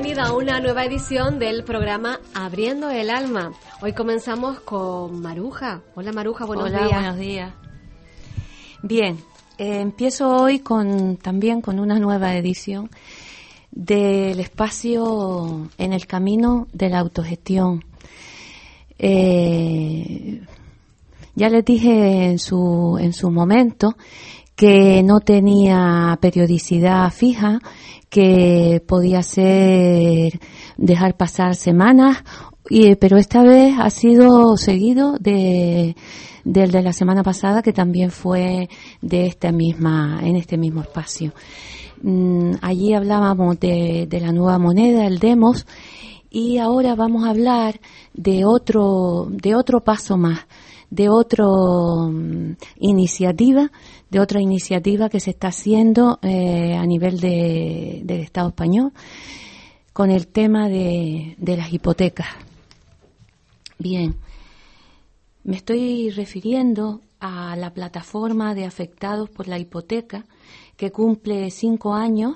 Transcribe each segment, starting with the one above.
Bienvenida a una nueva edición del programa Abriendo el Alma. Hoy comenzamos con Maruja. Hola Maruja, buenos Hola, días. buenos días. Bien, eh, empiezo hoy con también con una nueva edición del espacio en el camino de la autogestión. Eh, ya les dije en su, en su momento que no tenía periodicidad fija, que podía ser dejar pasar semanas, y, pero esta vez ha sido seguido de, del de la semana pasada, que también fue de esta misma, en este mismo espacio. Mm, allí hablábamos de, de la nueva moneda, el Demos, y ahora vamos a hablar de otro, de otro paso más, de otra um, iniciativa, de otra iniciativa que se está haciendo eh, a nivel de, del Estado español con el tema de, de las hipotecas. Bien, me estoy refiriendo a la plataforma de afectados por la hipoteca que cumple cinco años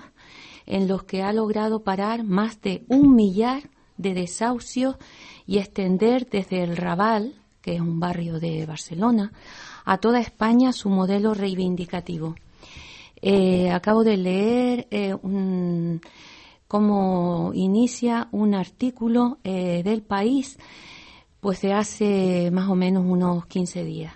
en los que ha logrado parar más de un millar de desahucios y extender desde el Raval, que es un barrio de Barcelona, a toda España su modelo reivindicativo. Eh, acabo de leer eh, cómo inicia un artículo eh, del país, pues de hace más o menos unos 15 días.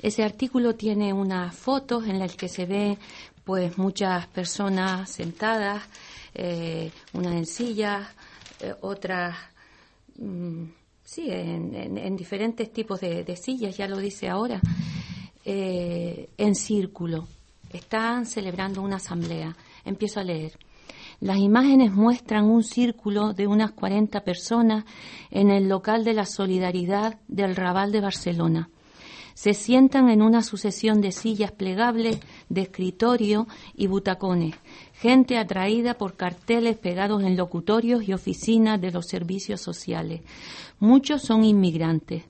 Ese artículo tiene unas fotos en las que se ve pues muchas personas sentadas, unas en sillas, otras mm, sí, en, en, en, diferentes tipos de, de, sillas, ya lo dice ahora, eh, en círculo. Están celebrando una asamblea. Empiezo a leer. Las imágenes muestran un círculo de unas 40 personas en el local de la Solidaridad del Raval de Barcelona. Se sientan en una sucesión de sillas plegables, de escritorio y butacones, gente atraída por carteles pegados en locutorios y oficinas de los servicios sociales. Muchos son inmigrantes.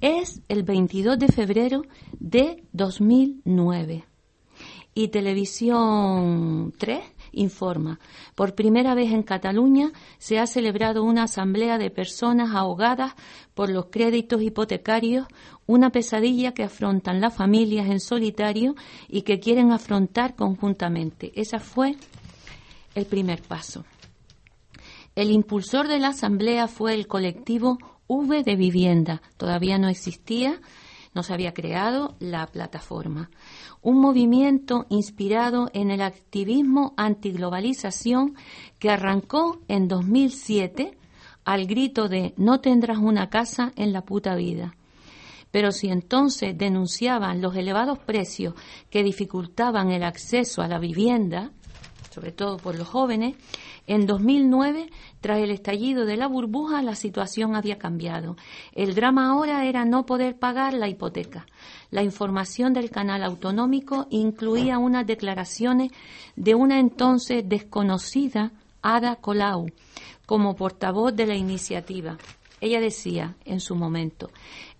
Es el 22 de febrero de 2009 y Televisión 3 informa. Por primera vez en Cataluña se ha celebrado una asamblea de personas ahogadas por los créditos hipotecarios, una pesadilla que afrontan las familias en solitario y que quieren afrontar conjuntamente. Ese fue el primer paso. El impulsor de la asamblea fue el colectivo V de Vivienda. Todavía no existía, no se había creado la plataforma un movimiento inspirado en el activismo antiglobalización que arrancó en 2007 al grito de no tendrás una casa en la puta vida. Pero si entonces denunciaban los elevados precios que dificultaban el acceso a la vivienda, sobre todo por los jóvenes, en 2009, tras el estallido de la burbuja, la situación había cambiado. El drama ahora era no poder pagar la hipoteca. La información del canal autonómico incluía unas declaraciones de una entonces desconocida Ada Colau como portavoz de la iniciativa. Ella decía en su momento,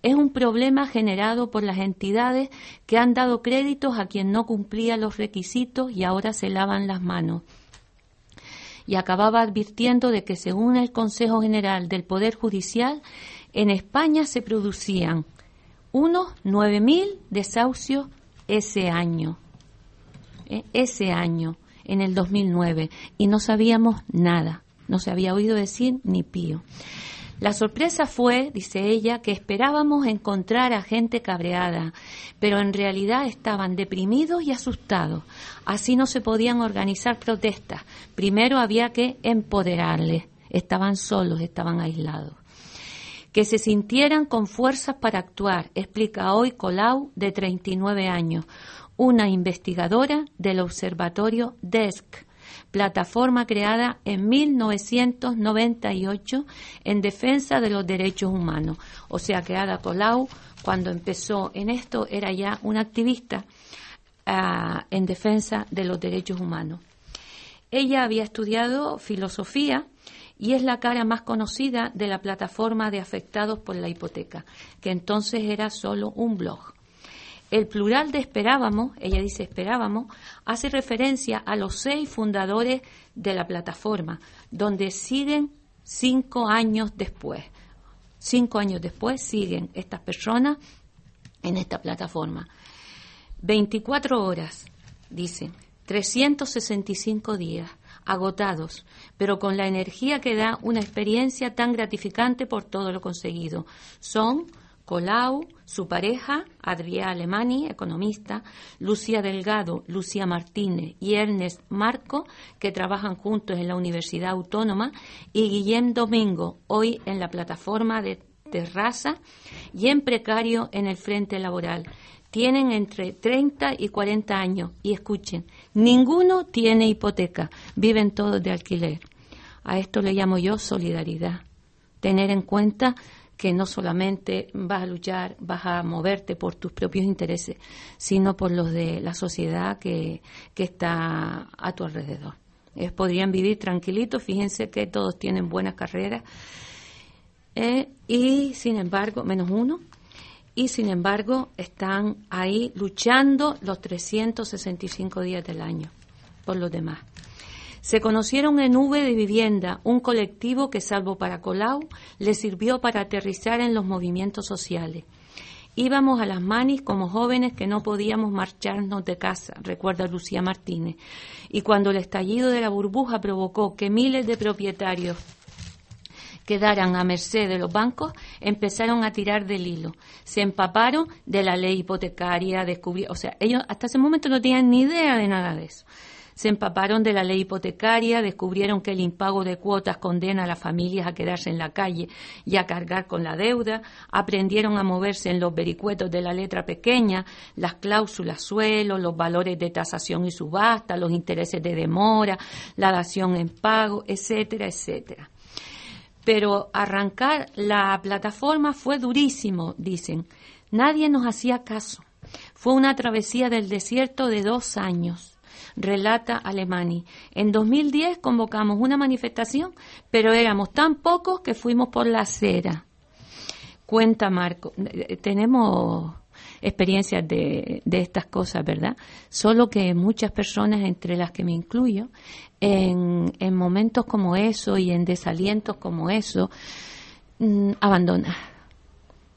es un problema generado por las entidades que han dado créditos a quien no cumplía los requisitos y ahora se lavan las manos y acababa advirtiendo de que según el Consejo General del Poder Judicial, en España se producían unos 9.000 desahucios ese año, ¿eh? ese año, en el 2009, y no sabíamos nada, no se había oído decir ni pío. La sorpresa fue, dice ella, que esperábamos encontrar a gente cabreada, pero en realidad estaban deprimidos y asustados. Así no se podían organizar protestas. Primero había que empoderarles. Estaban solos, estaban aislados. Que se sintieran con fuerzas para actuar, explica hoy Colau, de 39 años, una investigadora del Observatorio DESC plataforma creada en 1998 en defensa de los derechos humanos. O sea que Ada Colau, cuando empezó en esto, era ya una activista uh, en defensa de los derechos humanos. Ella había estudiado filosofía y es la cara más conocida de la plataforma de afectados por la hipoteca, que entonces era solo un blog. El plural de esperábamos, ella dice esperábamos, hace referencia a los seis fundadores de la plataforma, donde siguen cinco años después. Cinco años después siguen estas personas en esta plataforma. 24 horas, dicen, 365 días, agotados, pero con la energía que da una experiencia tan gratificante por todo lo conseguido. Son Colau, su pareja, Adrià Alemani, economista, Lucía Delgado, Lucía Martínez y Ernest Marco, que trabajan juntos en la Universidad Autónoma, y Guillem Domingo, hoy en la plataforma de Terraza y en precario en el frente laboral. Tienen entre 30 y 40 años y escuchen, ninguno tiene hipoteca, viven todos de alquiler. A esto le llamo yo solidaridad. Tener en cuenta que no solamente vas a luchar, vas a moverte por tus propios intereses, sino por los de la sociedad que, está a tu alrededor. Ellos podrían vivir tranquilitos, fíjense que todos tienen buenas carreras, eh, y sin embargo, menos uno, y sin embargo están ahí luchando los 365 días del año por los demás. Se conocieron en V de Vivienda, un colectivo que, salvo para Colau, le sirvió para aterrizar en los movimientos sociales. Íbamos a las manis como jóvenes que no podíamos marcharnos de casa, recuerda Lucía Martínez. Y cuando el estallido de la burbuja provocó que miles de propietarios quedaran a merced de los bancos, empezaron a tirar del hilo. Se empaparon de la ley hipotecaria, descubrieron, o sea, ellos hasta ese momento no tenían ni idea de nada de eso se empaparon de la ley hipotecaria, descubrieron que el impago de cuotas condena a las familias a quedarse en la calle y a cargar con la deuda, aprendieron a moverse en los vericuetos de la letra pequeña, las cláusulas suelo, los valores de tasación y subasta, los intereses de demora, la dación en pago, etcétera, etcétera. Pero arrancar la plataforma fue durísimo, dicen. Nadie nos hacía caso. Fue una travesía del desierto de dos años relata Alemani. En 2010 convocamos una manifestación, pero éramos tan pocos que fuimos por la acera. Cuenta Marco. Tenemos experiencias de, estas cosas, ¿verdad? Solo que muchas personas, entre las que me incluyo, en, en momentos como eso y en desalientos como eso, mm, abandona,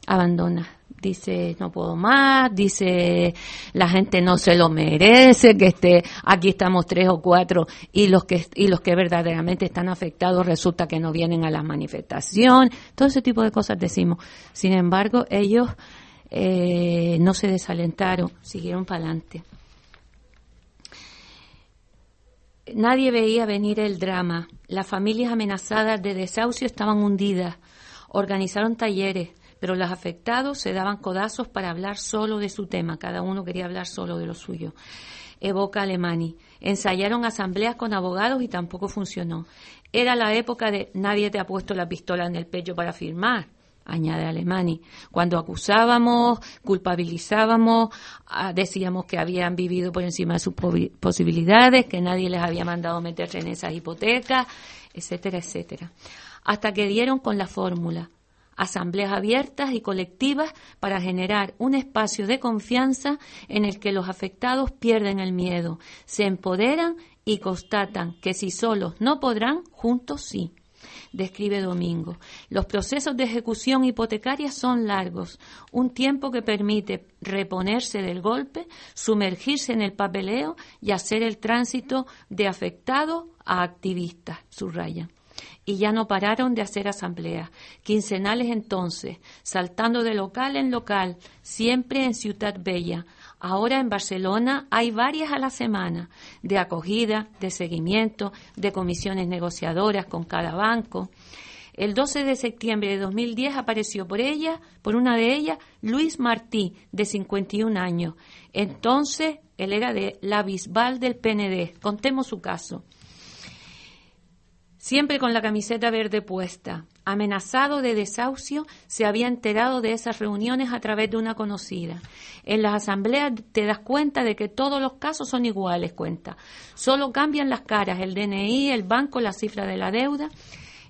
abandona dice no puedo más, dice la gente no se lo merece, que esté aquí estamos tres o cuatro y los que y los que verdaderamente están afectados resulta que no vienen a la manifestación, todo ese tipo de cosas decimos. Sin embargo, ellos eh, no se desalentaron, siguieron para adelante. Nadie veía venir el drama. Las familias amenazadas de desahucio estaban hundidas. Organizaron talleres, pero los afectados se daban codazos para hablar solo de su tema, cada uno quería hablar solo de lo suyo. Evoca Alemani. Ensayaron asambleas con abogados y tampoco funcionó. Era la época de nadie te ha puesto la pistola en el pecho para firmar añade Alemani. Cuando acusábamos, culpabilizábamos, ah, decíamos que habían vivido por encima de sus posibilidades, que nadie les había mandado meterse en esas hipotecas, etcétera, etcétera. Hasta que dieron con la fórmula asambleas abiertas y colectivas para generar un espacio de confianza en el que los afectados pierden el miedo, se empoderan y constatan que si solos no podrán, juntos sí. Describe Domingo. Los procesos de ejecución hipotecaria son largos, un tiempo que permite reponerse del golpe, sumergirse en el papeleo y hacer el tránsito de afectado a activista, subraya y ya no pararon de hacer asambleas, quincenales entonces, saltando de local en local, siempre en Ciudad Bella. Ahora en Barcelona hay varias a la semana, de acogida, de seguimiento, de comisiones negociadoras con cada banco. El 12 de septiembre de 2010 apareció por ella, por una de ellas, Luis Martí, de 51 años. Entonces, él era de la Bisbal del PND. Contemos su caso siempre con la camiseta verde puesta. Amenazado de desahucio, se había enterado de esas reuniones a través de una conocida. En las asambleas te das cuenta de que todos los casos son iguales, cuenta. Solo cambian las caras, el DNI, el banco, la cifra de la deuda.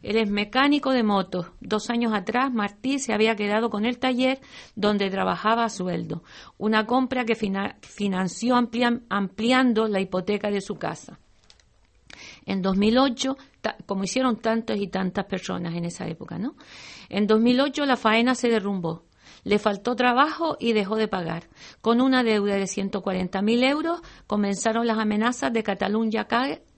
Él es mecánico de motos. Dos años atrás, Martí se había quedado con el taller donde trabajaba a sueldo. Una compra que financió ampliando la hipoteca de su casa. En 2008, como hicieron tantas y tantas personas en esa época, ¿no? En 2008 la faena se derrumbó. Le faltó trabajo y dejó de pagar. Con una deuda de 140.000 euros comenzaron las amenazas de Cataluña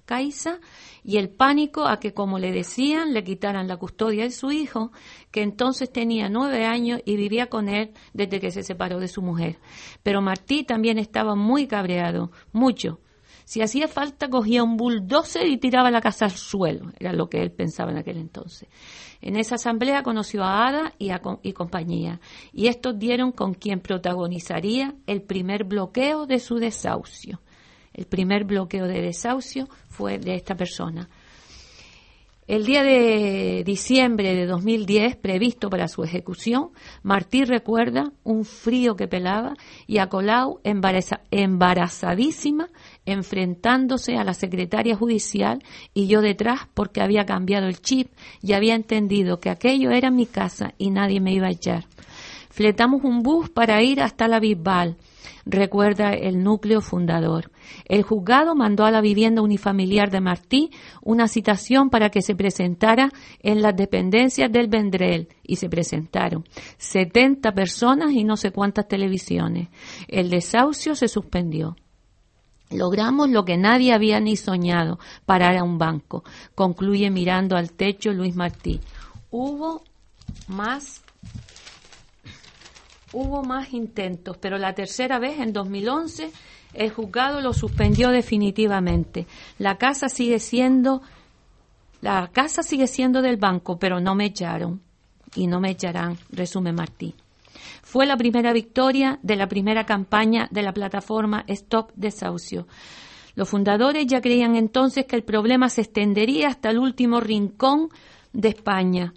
Caixa y el pánico a que, como le decían, le quitaran la custodia de su hijo, que entonces tenía nueve años y vivía con él desde que se separó de su mujer. Pero Martí también estaba muy cabreado, mucho. Si hacía falta, cogía un bulldozer y tiraba la casa al suelo, era lo que él pensaba en aquel entonces. En esa asamblea conoció a Ada y, a, y compañía, y estos dieron con quien protagonizaría el primer bloqueo de su desahucio. El primer bloqueo de desahucio fue de esta persona. El día de diciembre de 2010, previsto para su ejecución, Martí recuerda un frío que pelaba y a Colau embarazadísima enfrentándose a la secretaria judicial y yo detrás porque había cambiado el chip y había entendido que aquello era mi casa y nadie me iba a echar. Fletamos un bus para ir hasta la Bisbal recuerda el núcleo fundador. El juzgado mandó a la vivienda unifamiliar de Martí una citación para que se presentara en las dependencias del Vendrell y se presentaron 70 personas y no sé cuántas televisiones. El desahucio se suspendió. Logramos lo que nadie había ni soñado, parar a un banco, concluye mirando al techo Luis Martí. Hubo más Hubo más intentos, pero la tercera vez, en 2011, el juzgado lo suspendió definitivamente. La casa sigue siendo, la casa sigue siendo del banco, pero no me echaron y no me echarán, resume Martí. Fue la primera victoria de la primera campaña de la plataforma Stop Desahucio. Los fundadores ya creían entonces que el problema se extendería hasta el último rincón de España.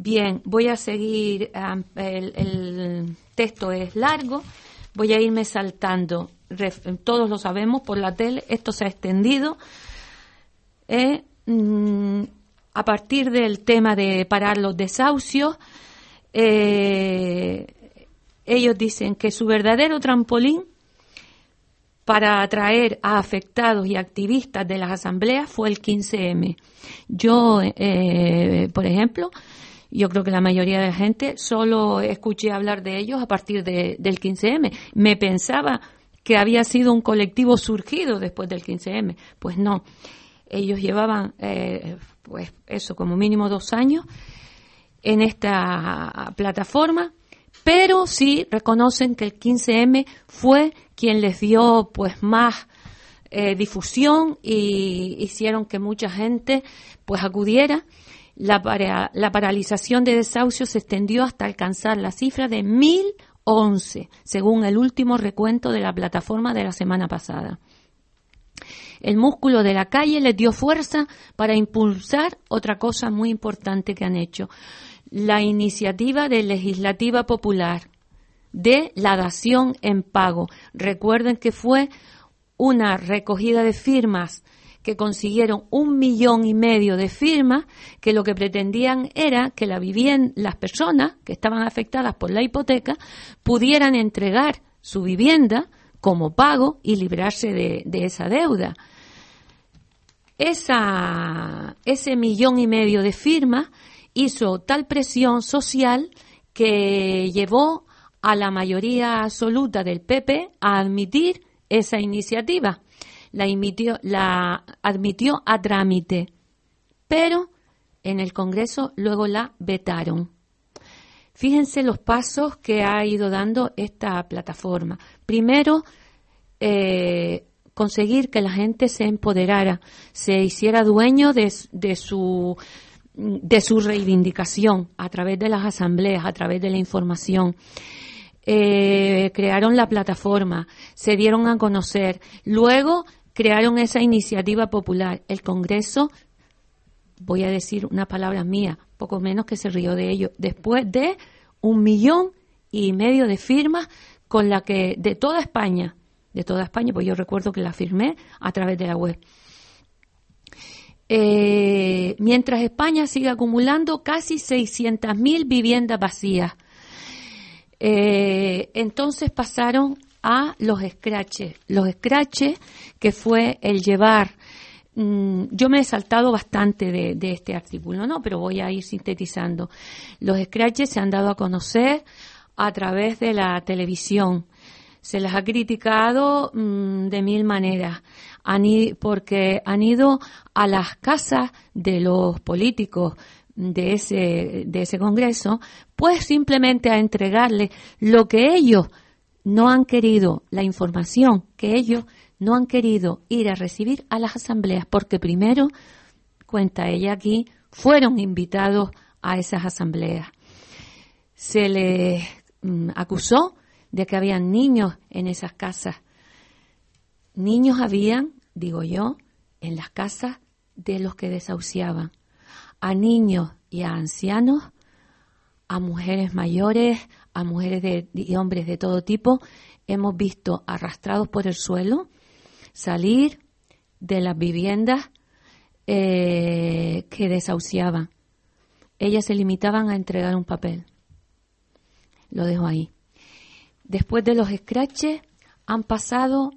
Bien, voy a seguir, el, texto es largo, voy a irme saltando, todos lo sabemos por la tele, esto se ha extendido. Eh, mm, a partir del tema de parar los desahucios, eh, ellos dicen que su verdadero trampolín para atraer a afectados y activistas de las asambleas fue el 15M. Yo, eh, por ejemplo, yo creo que la mayoría de la gente solo escuché hablar de ellos a partir de, del 15M. Me pensaba que había sido un colectivo surgido después del 15M. Pues no. Ellos llevaban, eh, pues eso, como mínimo dos años en esta plataforma, pero sí reconocen que el 15M fue quien les dio pues más eh, difusión y hicieron que mucha gente pues acudiera la, la paralización de desahucios se extendió hasta alcanzar la cifra de 1011, según el último recuento de la plataforma de la semana pasada. El músculo de la calle les dio fuerza para impulsar otra cosa muy importante que han hecho, la iniciativa de legislativa popular de la dación en pago. Recuerden que fue una recogida de firmas que consiguieron un millón y medio de firmas que lo que pretendían era que la vivienda, las personas que estaban afectadas por la hipoteca pudieran entregar su vivienda como pago y librarse de, esa deuda. Esa, ese millón y medio de firmas hizo tal presión social que llevó a la mayoría absoluta del PP a admitir esa iniciativa la, la admitió a trámite, pero en el Congreso luego la vetaron. Fíjense los pasos que ha ido dando esta plataforma. Primero, eh, conseguir que la gente se empoderara, se hiciera dueño de, su de su reivindicación a través de las asambleas, a través de la información. Eh, crearon la plataforma, se dieron a conocer. Luego crearon esa iniciativa popular. El Congreso, voy a decir una palabra mía, poco menos que se rió de ello, después de un millón y medio de firmas con la que de toda España, de toda España, pues yo recuerdo que la firmé a través de la web. Eh, mientras España sigue acumulando casi 600.000 viviendas vacías. Eh, entonces pasaron a los scratches. Los scratches, que fue el llevar mm, yo me he saltado bastante de, este artículo, ¿no? Pero voy a ir sintetizando. Los scratches se han dado a conocer a través de la televisión. Se las ha criticado mm, de mil maneras, han porque han ido a las casas de los políticos de ese, de ese Congreso, pues simplemente a entregarle lo que ellos no han querido, la información que ellos no han querido ir a recibir a las asambleas, porque primero, cuenta ella aquí, fueron invitados a esas asambleas. Se les Mm, acusó de que habían niños en esas casas. Niños habían, digo yo, en las casas de los que desahuciaban. A niños y a ancianos, a mujeres mayores, a mujeres y hombres de todo tipo, hemos visto arrastrados por el suelo salir de las viviendas eh, que desahuciaban. Ellas se limitaban a entregar un papel. Lo dejo ahí. Después de los scratches han pasado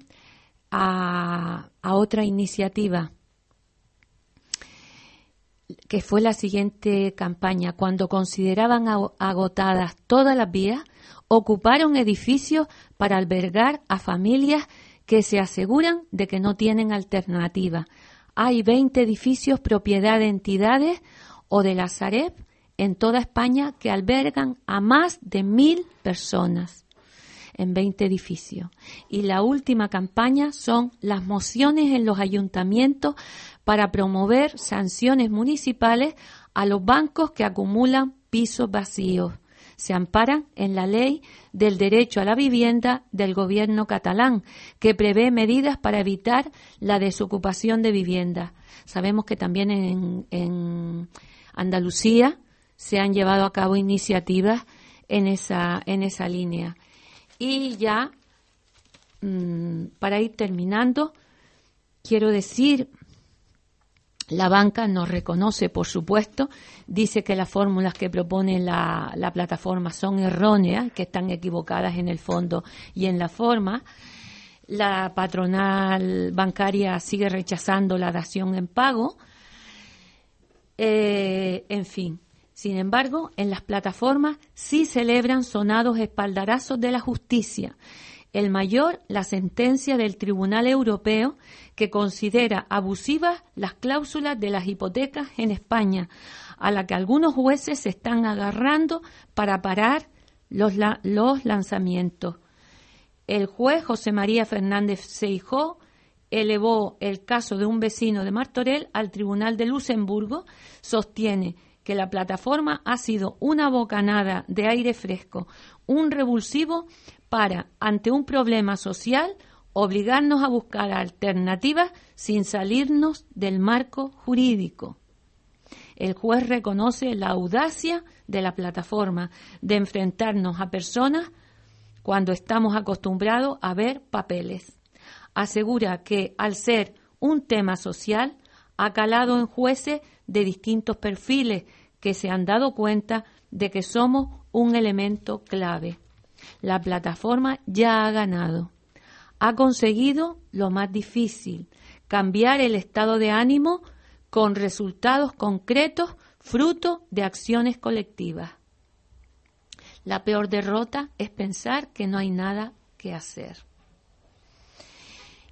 a, a otra iniciativa que fue la siguiente campaña. Cuando consideraban agotadas todas las vías, ocuparon edificios para albergar a familias que se aseguran de que no tienen alternativa. Hay 20 edificios propiedad de entidades o de la Sareb en toda España que albergan a más de mil personas en 20 edificios. Y la última campaña son las mociones en los ayuntamientos para promover sanciones municipales a los bancos que acumulan pisos vacíos. Se amparan en la ley del derecho a la vivienda del gobierno catalán, que prevé medidas para evitar la desocupación de viviendas. Sabemos que también en, en Andalucía se han llevado a cabo iniciativas en esa, en esa línea. Y ya, mm, para ir terminando, quiero decir, la banca nos reconoce, por supuesto, dice que las fórmulas que propone la, la plataforma son erróneas, que están equivocadas en el fondo y en la forma. La patronal bancaria sigue rechazando la dación en pago. Eh, en fin, sin embargo, en las plataformas sí celebran sonados espaldarazos de la justicia. El mayor, la sentencia del Tribunal Europeo que considera abusivas las cláusulas de las hipotecas en España, a la que algunos jueces se están agarrando para parar los, los lanzamientos. El juez José María Fernández Seijó elevó el caso de un vecino de Martorell al Tribunal de Luxemburgo, sostiene que la plataforma ha sido una bocanada de aire fresco, un revulsivo para, ante un problema social, obligarnos a buscar alternativas sin salirnos del marco jurídico. El juez reconoce la audacia de la plataforma de enfrentarnos a personas cuando estamos acostumbrados a ver papeles. Asegura que, al ser un tema social, ha calado en jueces de distintos perfiles que se han dado cuenta de que somos un elemento clave. La plataforma ya ha ganado. Ha conseguido lo más difícil, cambiar el estado de ánimo con resultados concretos fruto de acciones colectivas. La peor derrota es pensar que no hay nada que hacer.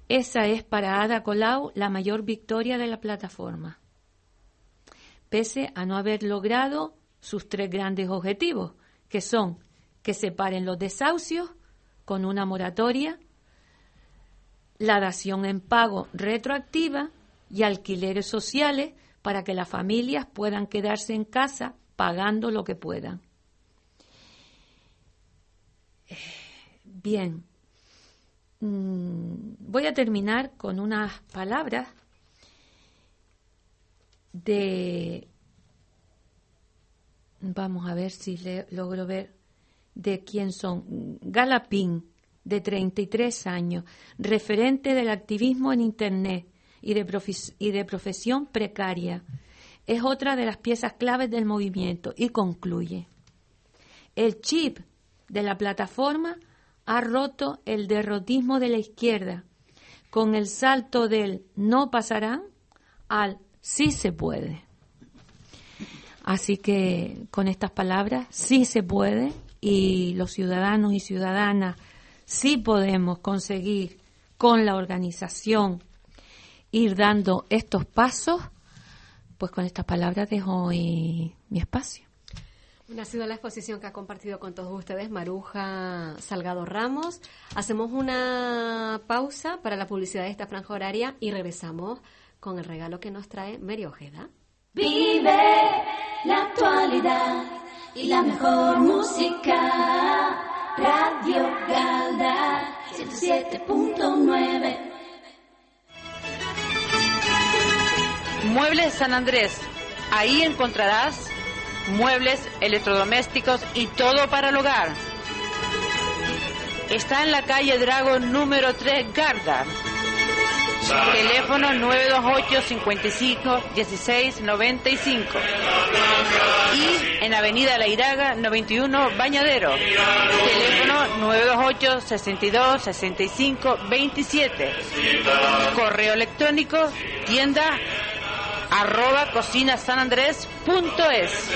Esa es para Ada Colau la mayor victoria de la plataforma pese a no haber logrado sus tres grandes objetivos, que son que separen los desahucios con una moratoria, la dación en pago retroactiva y alquileres sociales para que las familias puedan quedarse en casa pagando lo que puedan. Bien, mm, voy a terminar con unas palabras de, vamos a ver si le, logro ver de quién son, Galapín, de 33 años, referente del activismo en Internet y de, y de profesión precaria. es otra de las piezas claves del movimiento y concluye. El chip de la plataforma ha roto el derrotismo de la izquierda con el salto del no pasarán al sí se puede. Así que con estas palabras, sí se puede y los ciudadanos y ciudadanas sí podemos conseguir con la organización ir dando estos pasos, pues con estas palabras dejo mi espacio. Ha sido la exposición que ha compartido con todos ustedes Maruja Salgado Ramos. Hacemos una pausa para la publicidad de esta franja horaria y regresamos con el regalo que nos trae Mary Ojeda. Vive la actualidad y la mejor música. Radio Galdar 107.9. Muebles San Andrés. Ahí encontrarás muebles, electrodomésticos y todo para el hogar. Está en la calle Dragon número 3 Garda. Teléfono 928 55 16 95. Y en Avenida La Iraga 91 Bañadero. Teléfono 928 62 65 27. Correo electrónico tienda arroba cocinasanandrés.es.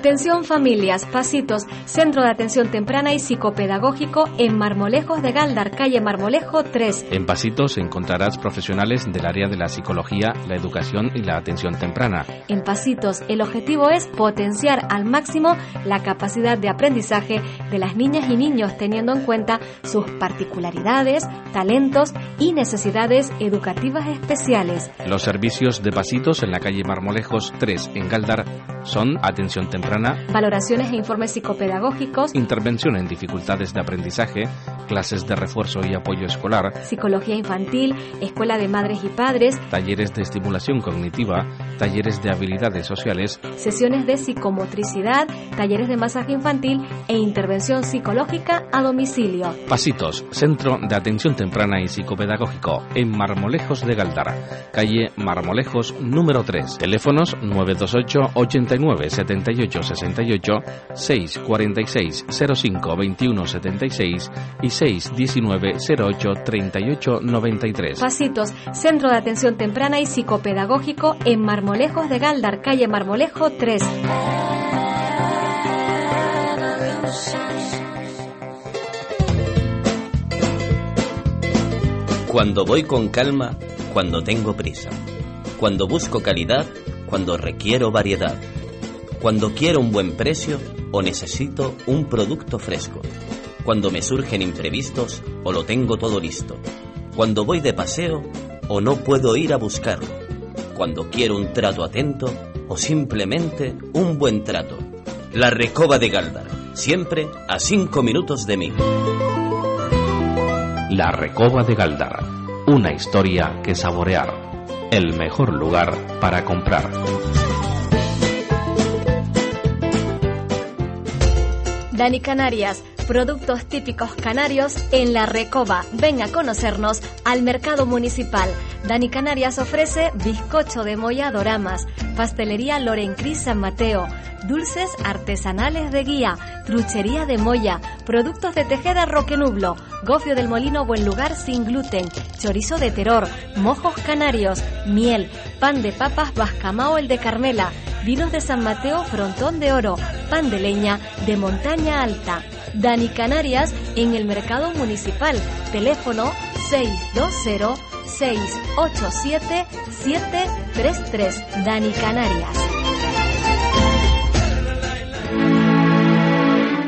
Atención familias, pasitos, Centro de Atención Temprana y Psicopedagógico en Marmolejos de Galdar, calle Marmolejo 3. En Pasitos encontrarás profesionales del área de la psicología, la educación y la atención temprana. En Pasitos, el objetivo es potenciar al máximo la capacidad de aprendizaje de las niñas y niños teniendo en cuenta sus particularidades, talentos y necesidades educativas especiales. Los servicios de Pasitos en la calle Marmolejos 3 en Galdar son atención temprana valoraciones e informes psicopedagógicos, intervención en dificultades de aprendizaje, clases de refuerzo y apoyo escolar, psicología infantil, escuela de madres y padres, talleres de estimulación cognitiva, talleres de habilidades sociales, sesiones de psicomotricidad, talleres de masaje infantil e intervención psicológica a domicilio. Pasitos, Centro de Atención Temprana y Psicopedagógico, en Marmolejos de Galdar, calle Marmolejos número 3, teléfonos 928 89 78 68 646 05 21 76 y 619 08 38 93. Pasitos, Centro de Atención Temprana y Psicopedagógico en Marmolejos de Galdar, calle Marmolejo 3. Cuando voy con calma, cuando tengo prisa. Cuando busco calidad, cuando requiero variedad cuando quiero un buen precio o necesito un producto fresco, cuando me surgen imprevistos o lo tengo todo listo, cuando voy de paseo o no puedo ir a buscarlo, cuando quiero un trato atento o simplemente un buen trato. La Recoba de Galdar, siempre a cinco minutos de mí. La Recoba de Galdar, una historia que saborear, el mejor lugar para comprar. Dani Canarias, productos típicos canarios en La Recoba. Ven a conocernos al mercado municipal. Dani Canarias ofrece bizcocho de moya doramas, pastelería Loren Cris San Mateo, dulces artesanales de guía, truchería de moya, productos de tejeda Roque Nublo, gofio del molino Buen Lugar sin gluten, chorizo de terror, mojos canarios, miel, pan de papas Bascamao el de Carmela, vinos de San Mateo Frontón de Oro, pan de leña de Montaña Alta. Dani Canarias en el mercado municipal. Teléfono 620 687 733. Dani Canarias.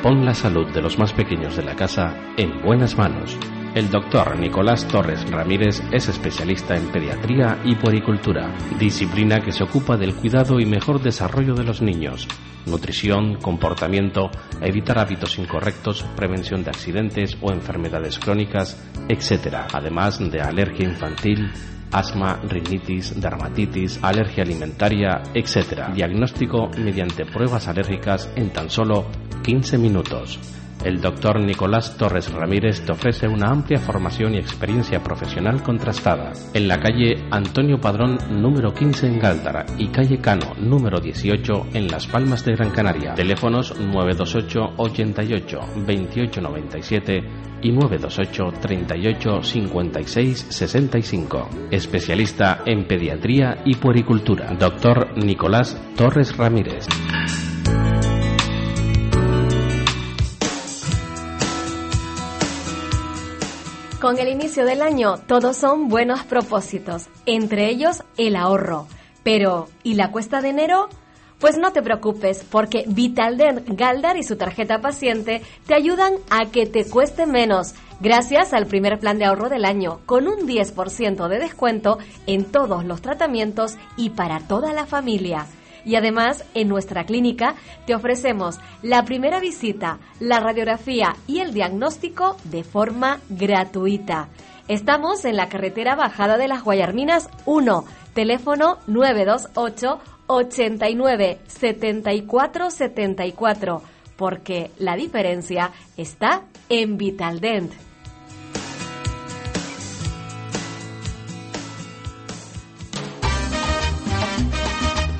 Pon la salud de los más pequeños de la casa en buenas manos. El doctor Nicolás Torres Ramírez es especialista en pediatría y puericultura, disciplina que se ocupa del cuidado y mejor desarrollo de los niños, nutrición, comportamiento, evitar hábitos incorrectos, prevención de accidentes o enfermedades crónicas, etc., además de alergia infantil, asma, rinitis, dermatitis, alergia alimentaria, etc. Diagnóstico mediante pruebas alérgicas en tan solo 15 minutos El doctor Nicolás Torres Ramírez te ofrece una amplia formación y experiencia profesional contrastada. En la calle Antonio Padrón número 15 en Gáldara y calle Cano número 18 en Las Palmas de Gran Canaria. Teléfonos 928 88 28 97 y 928 38 56 65. Especialista en pediatría y puericultura. Doctor Nicolás Torres Ramírez. Con el inicio del año, todos son buenos propósitos, entre ellos el ahorro. Pero, ¿y la cuesta de enero? Pues no te preocupes, porque Vitaldent Galdar y su tarjeta paciente te ayudan a que te cueste menos, gracias al primer plan de ahorro del año, con un 10% de descuento en todos los tratamientos y para toda la familia. Y además, en nuestra clínica te ofrecemos la primera visita, la radiografía y el diagnóstico de forma gratuita. Estamos en la carretera Bajada de las Guayarminas 1, teléfono 928 89 74 74, porque la diferencia está en Vitaldent.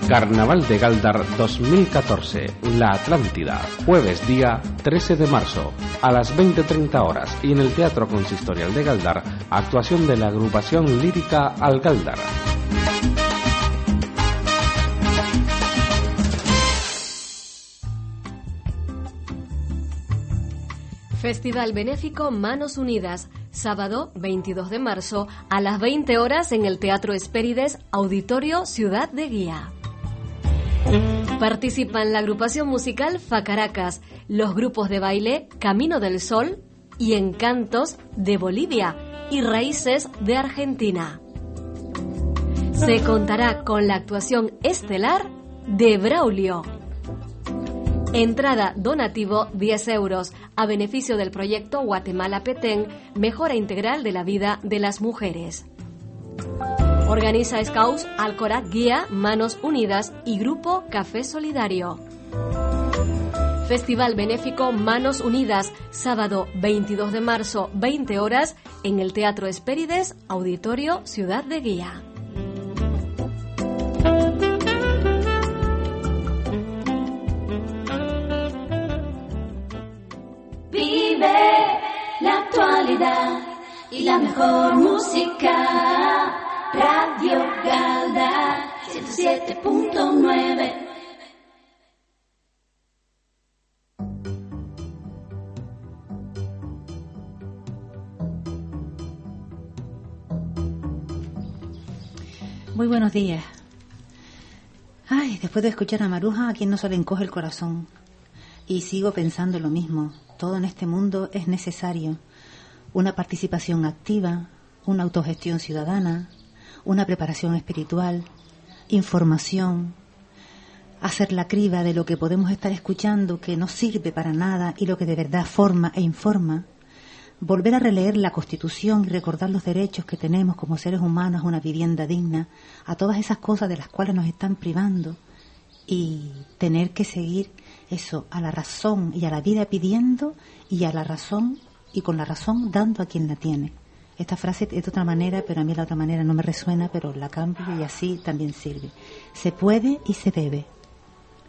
Carnaval de Galdar 2014, La Atlántida, jueves día 13 de marzo, a las 20.30 horas y en el Teatro Consistorial de Galdar, actuación de la agrupación lírica Al Galdar. Festival Benéfico Manos Unidas, sábado 22 de marzo a las 20 horas en el Teatro Espérides, Auditorio Ciudad de Guía. Participan la agrupación musical Facaracas, los grupos de baile Camino del Sol y Encantos de Bolivia y Raíces de Argentina. Se contará con la actuación estelar de Braulio. Entrada donativo 10 euros a beneficio del proyecto Guatemala Petén, mejora integral de la vida de las mujeres. Organiza Scouts, Alcoraz Guía, Manos Unidas y Grupo Café Solidario. Festival Benéfico Manos Unidas, sábado 22 de marzo, 20 horas, en el Teatro Espérides, Auditorio Ciudad de Guía. Vive la actualidad y la mejor música. Radio Galda 107.9. Muy buenos días. Ay, después de escuchar a Maruja, a quien no se le encoge el corazón. Y sigo pensando lo mismo. Todo en este mundo es necesario. Una participación activa, una autogestión ciudadana, una preparación espiritual, información, hacer la criba de lo que podemos estar escuchando que no sirve para nada y lo que de verdad forma e informa, volver a releer la Constitución y recordar los derechos que tenemos como seres humanos a una vivienda digna, a todas esas cosas de las cuales nos están privando y tener que seguir eso a la razón y a la vida pidiendo y a la razón y con la razón dando a quien la tiene. Esta frase es de otra manera, pero a mí la otra manera no me resuena, pero la cambio y así también sirve. Se puede y se debe.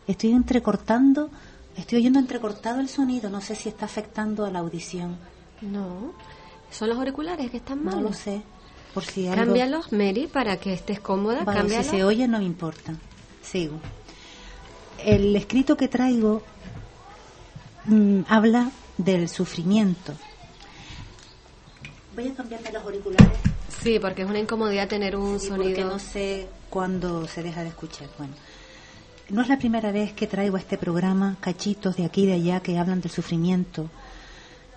Estoy entrecortando, estoy oyendo entrecortado el sonido, no sé si está afectando a la audición. No, son los auriculares que están mal. No lo sé. Por si algo... Cámbialos, Mary, para que estés cómoda. Vale, si se oye no me importa. Sigo. El escrito que traigo mm, habla del sufrimiento. Voy a cambiarme los auriculares Sí, porque es una incomodidad tener un Sí, porque sonido. no sé cuándo se deja de escuchar. Bueno, no es la primera vez que traigo a este programa cachitos de aquí y de allá que hablan del sufrimiento,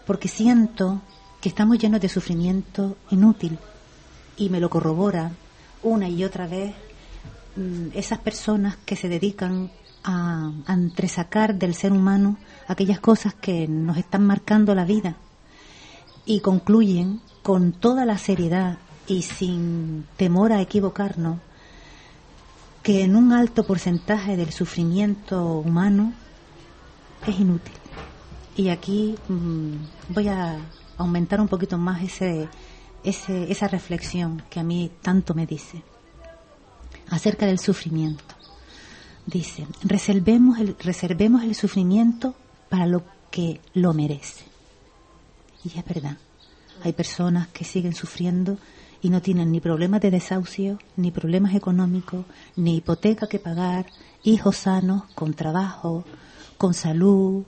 porque siento que estamos llenos de sufrimiento inútil y me lo corrobora una y otra vez mm, esas personas que se dedican a, a entresacar del ser humano aquellas cosas que nos están marcando la vida y concluyen con toda la seriedad y sin temor a equivocarnos que en un alto porcentaje del sufrimiento humano es inútil. Y aquí mm, voy a aumentar un poquito más ese, ese, esa reflexión que a mí tanto me dice acerca del sufrimiento. Dice, reservemos el, reservemos el sufrimiento para lo que lo merece. Y es verdad, hay personas que siguen sufriendo y no tienen ni problemas de desahucio, ni problemas económicos, ni hipoteca que pagar, hijos sanos, con trabajo, con salud,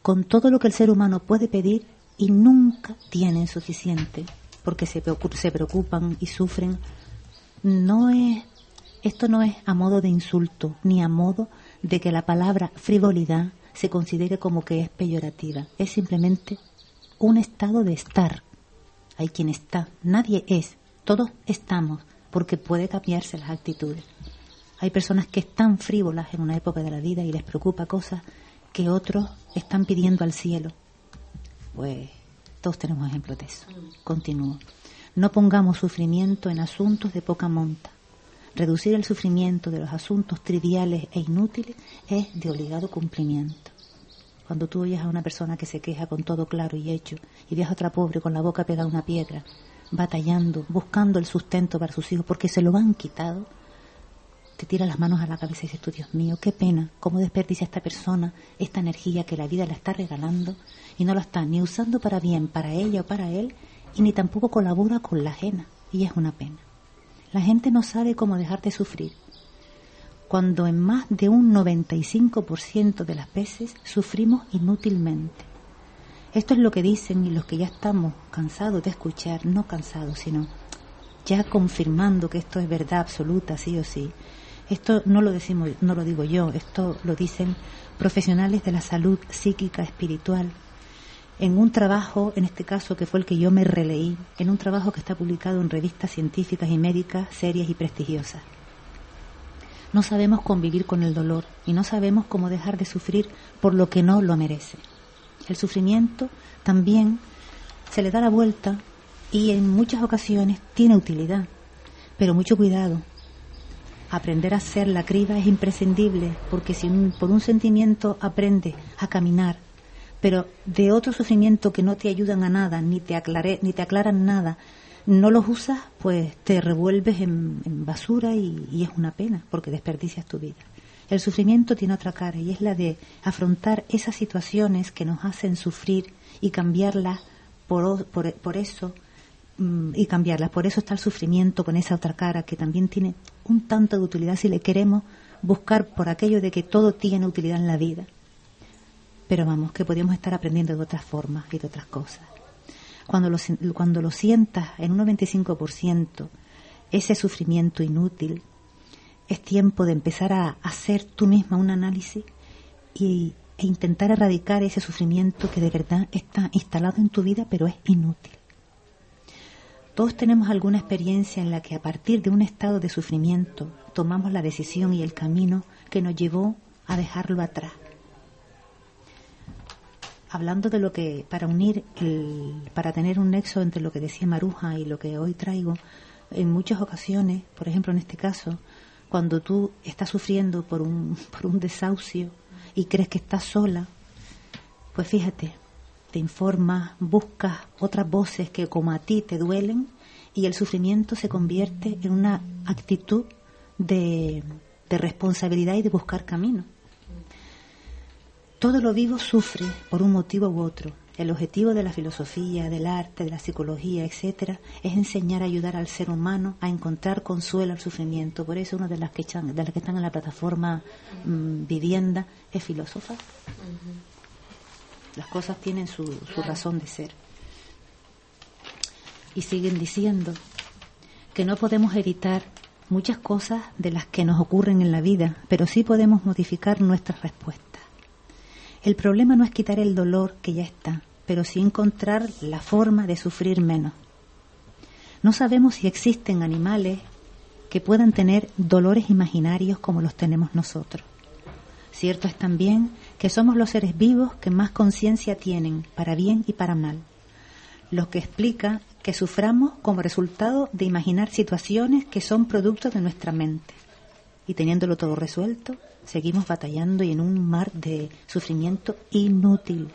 con todo lo que el ser humano puede pedir y nunca tienen suficiente porque se preocupan y sufren. No es, esto no es a modo de insulto ni a modo de que la palabra frivolidad se considere como que es peyorativa. Es simplemente un estado de estar. Hay quien está, nadie es, todos estamos, porque puede cambiarse las actitudes. Hay personas que están frívolas en una época de la vida y les preocupa cosas que otros están pidiendo al cielo. Pues todos tenemos ejemplos de eso. Continúo. No pongamos sufrimiento en asuntos de poca monta. Reducir el sufrimiento de los asuntos triviales e inútiles es de obligado cumplimiento. Cuando tú oyes a una persona que se queja con todo claro y hecho y ves a otra pobre con la boca pegada a una piedra, batallando, buscando el sustento para sus hijos porque se lo han quitado, te tira las manos a la cabeza y dices tú, Dios mío, qué pena, cómo desperdicia esta persona esta energía que la vida la está regalando y no la está ni usando para bien, para ella o para él, y ni tampoco colabora con la ajena, y es una pena. La gente no sabe cómo dejar de sufrir, cuando en más de un 95% de las veces sufrimos inútilmente. Esto es lo que dicen y los que ya estamos cansados de escuchar, no cansados, sino ya confirmando que esto es verdad absoluta, sí o sí, esto no lo decimos, no lo digo yo, esto lo dicen profesionales de la salud psíquica espiritual. En un trabajo, en este caso que fue el que yo me releí, en un trabajo que está publicado en revistas científicas y médicas serias y prestigiosas. No sabemos convivir con el dolor y no sabemos cómo dejar de sufrir por lo que no lo merece. El sufrimiento también se le da la vuelta y en muchas ocasiones tiene utilidad, pero mucho cuidado, aprender a ser la criba es imprescindible, porque si por un sentimiento aprendes a caminar, pero de otro sufrimiento que no te ayudan a nada, ni te, aclaré, ni te aclaran nada, no los usas, pues te revuelves en, basura y, es una pena, porque desperdicias tu vida. El sufrimiento tiene otra cara y es la de afrontar esas situaciones que nos hacen sufrir y cambiarlas por, por, eso Mm, y cambiarlas. Por eso está el sufrimiento con esa otra cara que también tiene un tanto de utilidad si le queremos buscar por aquello de que todo tiene utilidad en la vida. Pero vamos, que podríamos estar aprendiendo de otras formas y de otras cosas. Cuando lo, cuando lo sientas en un 95%, ese sufrimiento inútil, es tiempo de empezar a hacer tú misma un análisis y, e intentar erradicar ese sufrimiento que de verdad está instalado en tu vida, pero es inútil. Todos tenemos alguna experiencia en la que a partir de un estado de sufrimiento tomamos la decisión y el camino que nos llevó a dejarlo atrás. Hablando de lo que, para unir, para tener un nexo entre lo que decía Maruja y lo que hoy traigo, en muchas ocasiones, por ejemplo en este caso, cuando tú estás sufriendo por un, por un desahucio y crees que estás sola, pues fíjate, te informas, buscas otras voces que como a ti te duelen y el sufrimiento se convierte en una actitud de, de responsabilidad y de buscar camino. Todo lo vivo sufre por un motivo u otro. El objetivo de la filosofía, del arte, de la psicología, etcétera, es enseñar a ayudar al ser humano a encontrar consuelo al sufrimiento. Por eso una de las que, están, de las que están en la plataforma mm, vivienda es filósofa. Las cosas tienen su, razón de ser. Y siguen diciendo que no podemos evitar muchas cosas de las que nos ocurren en la vida, pero sí podemos modificar nuestras respuestas. El problema no es quitar el dolor que ya está, pero sí encontrar la forma de sufrir menos. No sabemos si existen animales que puedan tener dolores imaginarios como los tenemos nosotros. Cierto es también que somos los seres vivos que más conciencia tienen, para bien y para mal, lo que explica que suframos como resultado de imaginar situaciones que son producto de nuestra mente. Y teniéndolo todo resuelto, seguimos batallando y en un mar de sufrimiento inútil.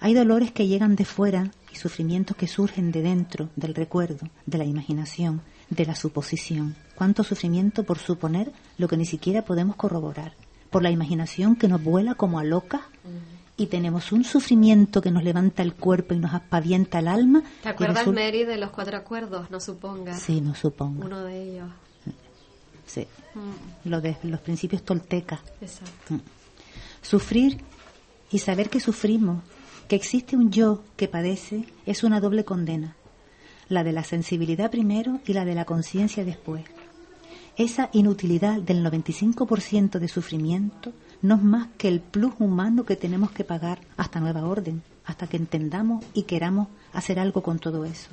Hay dolores que llegan de fuera y sufrimientos que surgen de dentro, del recuerdo, de la imaginación, de la suposición. ¿Cuánto sufrimiento por suponer lo que ni siquiera podemos corroborar? Por la imaginación que nos vuela como a loca y tenemos un sufrimiento que nos levanta el cuerpo y nos aspavienta el alma. ¿Te acuerdas, Mary, de los cuatro acuerdos? No suponga. Sí, no supongo. Uno de ellos. Sí. Mm. Lo de los principios toltecas. Exacto. Mm. Sufrir y saber que sufrimos, que existe un yo que padece, es una doble condena. La de la sensibilidad primero y la de la conciencia después. Esa inutilidad del 95% de sufrimiento no es más que el plus humano que tenemos que pagar hasta nueva orden, hasta que entendamos y queramos hacer algo con todo eso.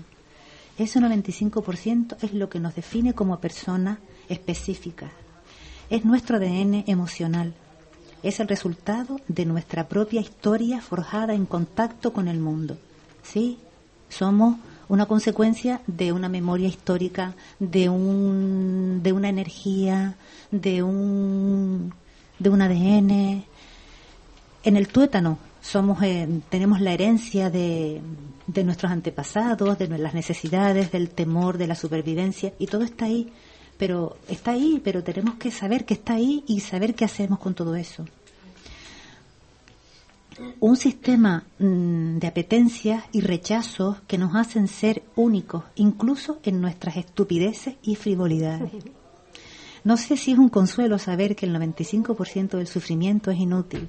Ese 95% es lo que nos define como personas específicas. Es nuestro ADN emocional. Es el resultado de nuestra propia historia forjada en contacto con el mundo. Sí, somos una consecuencia de una memoria histórica, de un, de una energía, de un de un ADN. En el tuétano somos, eh, tenemos la herencia de, de nuestros antepasados, de las necesidades, del temor, de la supervivencia, y todo está ahí. Pero está ahí, pero tenemos que saber que está ahí y saber qué hacemos con todo eso. Un sistema mm, de apetencias y rechazos que nos hacen ser únicos, incluso en nuestras estupideces y frivolidades. No sé si es un consuelo saber que el 95% del sufrimiento es inútil.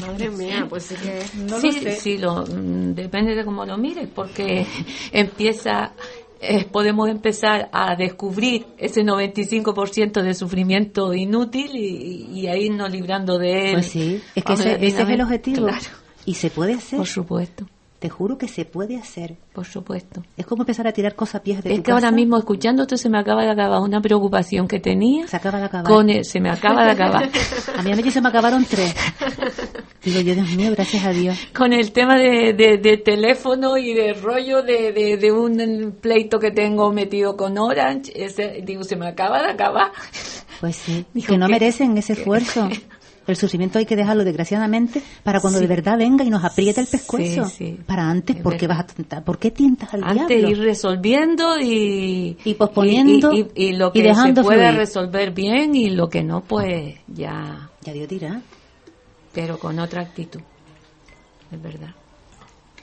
Madre mía, pues sí que no sí, lo sé. Sí, lo, mm, depende de cómo lo mires, porque empieza, eh, podemos empezar a descubrir ese 95% de sufrimiento inútil y, y, a irnos librando de él. Pues sí, es que ese, ese es el objetivo. Claro. Y se puede hacer. Por supuesto. Te juro que se puede hacer. Por supuesto. Es como empezar a tirar cosas a pies de Es tu que casa. ahora mismo escuchando esto se me acaba de acabar una preocupación que tenía. Se acaba de acabar. Con el- se me acaba de acabar. A mí anoche se me acabaron tres. Digo yo, Dios mío, gracias a Dios. con el tema de, de- de teléfono y de rollo de, de- de un pleito que tengo metido con Orange, ese, digo, se me acaba de acabar. Pues sí, Dijo que no que- merecen ese esfuerzo. El sufrimiento hay que dejarlo desgraciadamente para cuando de verdad venga y nos apriete el pescuezo. Sí, sí. Para antes, Es ¿por qué verdad. vas a tentar? ¿Por qué tientas al Antes diablo? ir resolviendo y, Y posponiendo y, y- y lo que dejando se pueda resolver bien y lo que no, pues ya, Ya Dios dirá. pero con otra actitud. Es verdad.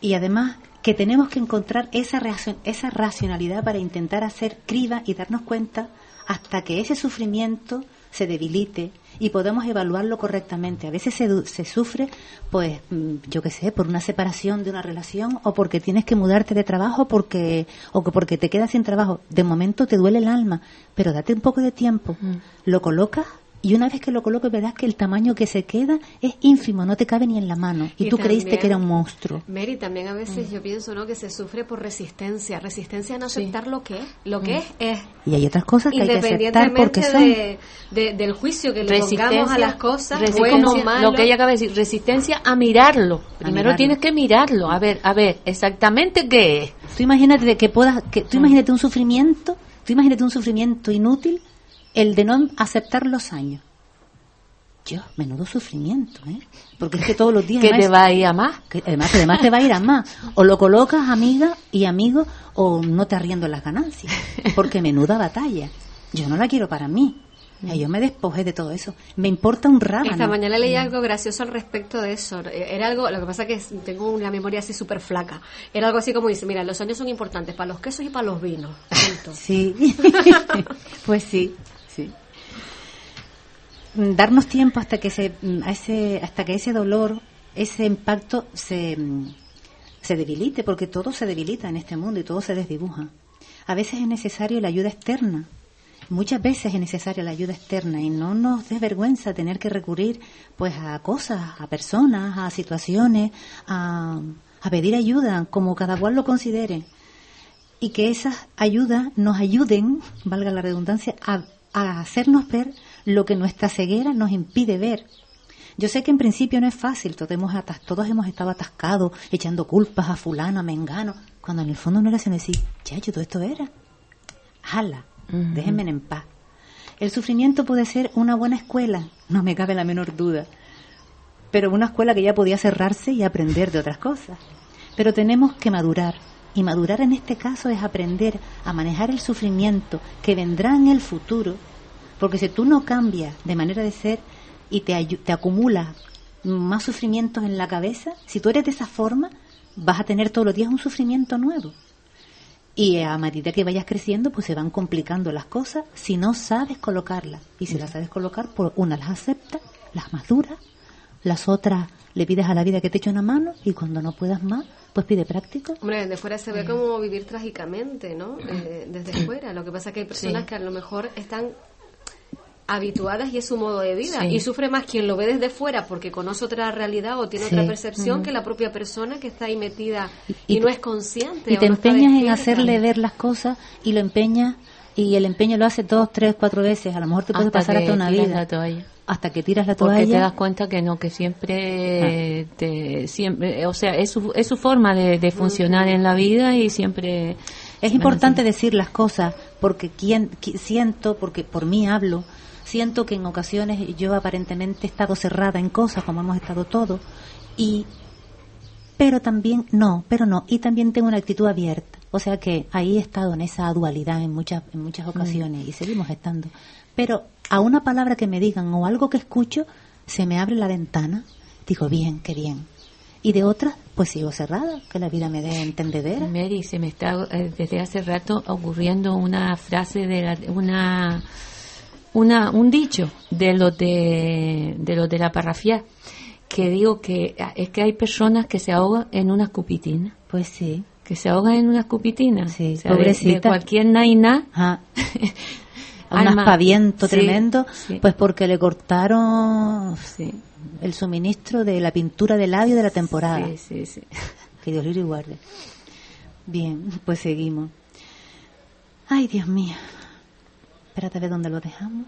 Y además que tenemos que encontrar esa, reacción- esa racionalidad para intentar hacer criba y darnos cuenta hasta que ese sufrimiento se debilite y podamos evaluarlo correctamente. A veces se, se sufre, pues, mm, yo qué sé, por una separación de una relación o porque tienes que mudarte de trabajo porque, o que porque te quedas sin trabajo. De momento te duele el alma, pero date un poco de tiempo. Lo colocas y una vez que lo colocas verás que el tamaño que se queda es ínfimo, no te cabe ni en la mano. Y, Y tú creíste que era un monstruo. Mary, también a Mm. veces yo pienso ¿no? que se sufre por resistencia, resistencia a no aceptar lo que es, lo que Mm. es es. Y hay otras cosas que hay que aceptar Independientemente porque son. de, de- del juicio que le pongamos a las cosas, bueno, malo. lo que ella acaba de decir, resistencia a mirarlo. Primero mirarlo. tienes que mirarlo, a ver, a ver, exactamente qué es. Tú imagínate de que puedas, que tú imagínate un sufrimiento, tú imagínate un sufrimiento inútil, el de no aceptar los años. Yo, menudo sufrimiento, ¿eh? Porque es que todos los días que te va a ir a más. que además, que además te va a ir a más. O lo colocas amiga y amigo, o no te arriendo las ganancias. Porque menuda batalla. Yo no la quiero para mí. Ya, Yo me despojé de todo eso. Me importa un rábano. Esta mañana leí algo gracioso al respecto de eso. Era algo, lo que pasa que es- tengo una memoria así súper flaca. Era algo así como dice, mira, los años son importantes para los quesos y para los vinos. Punto. Sí, pues sí. Mm, Darnos tiempo hasta que se, mm, a ese, hasta que ese dolor, ese impacto se, mm, se debilite, porque todo se debilita en este mundo y todo se desdibuja. A veces es necesario la ayuda externa. Muchas veces es necesaria la ayuda externa y no nos dé vergüenza tener que recurrir pues a cosas, a personas, a situaciones, a, a pedir ayuda, como cada cual lo considere y que esas ayudas nos ayuden, valga la redundancia, a, a hacernos ver lo que nuestra ceguera nos impide ver. Yo sé que en principio no es fácil, todos hemos, atas- todos hemos estado atascados, echando culpas a fulano, a mengano, cuando en el fondo no era sino decir, chacho, todo esto era. Jala, déjenme en paz. El sufrimiento puede ser una buena escuela, no me cabe la menor duda. pero una escuela que ya podía cerrarse y aprender de otras cosas. Pero tenemos que madurar. Y madurar en este caso es aprender a manejar el sufrimiento que vendrá en el futuro, porque si tú no cambias de manera de ser y te, te acumulas más sufrimientos en la cabeza, si tú eres de esa forma, vas a tener todos los días un sufrimiento nuevo. Y a medida que vayas creciendo, pues se van complicando las cosas si no sabes colocarlas. Y si las sabes colocar, por una las aceptas, las maduras, las otras le pides a la vida que te eche una mano y cuando no puedas más, pues pide práctica. Hombre, desde fuera se ve como vivir trágicamente, ¿no? Eh, desde fuera. Lo que pasa es que hay personas que a lo mejor están habituadas y es su modo de vida. Y sufre más quien lo ve desde fuera porque conoce otra realidad o tiene otra percepción que la propia persona que está ahí metida y, no es consciente y te empeñas en hacerle ver las cosas y lo empeñas y el empeño lo hace dos, tres, cuatro veces. A lo mejor te puede pasar hasta una vida. hasta que tiras la toalla porque te das cuenta que no que siempre ah. te siempre o sea es su, es su forma de, funcionar en la vida y siempre es importante decir las cosas porque quien, siento porque por mí hablo siento que en ocasiones yo aparentemente he estado cerrada en cosas como hemos estado todos y pero también no, pero no, y también tengo una actitud abierta. O sea que ahí he estado en esa dualidad en muchas en muchas ocasiones y seguimos estando. Pero a una palabra que me digan o algo que escucho, se me abre la ventana, digo, bien, qué bien. Y de otras, pues sigo cerrada, que la vida me dé entendedera. Mary, se me está eh, desde hace rato ocurriendo una frase de una una, un dicho de los de, de los de la parrafia que digo que ah, es que hay personas que se ahogan en una escupitina. Pues sí. Que se ahogan en una escupitina. Sí, pobrecita. De, cualquier naina. un aspaviento tremendo, pues porque le cortaron el suministro de la pintura de labio de la temporada. Sí, sí, sí. Que Dios lo guarde. Bien, pues seguimos. Ay, Dios mío. Espérate a ver dónde lo dejamos.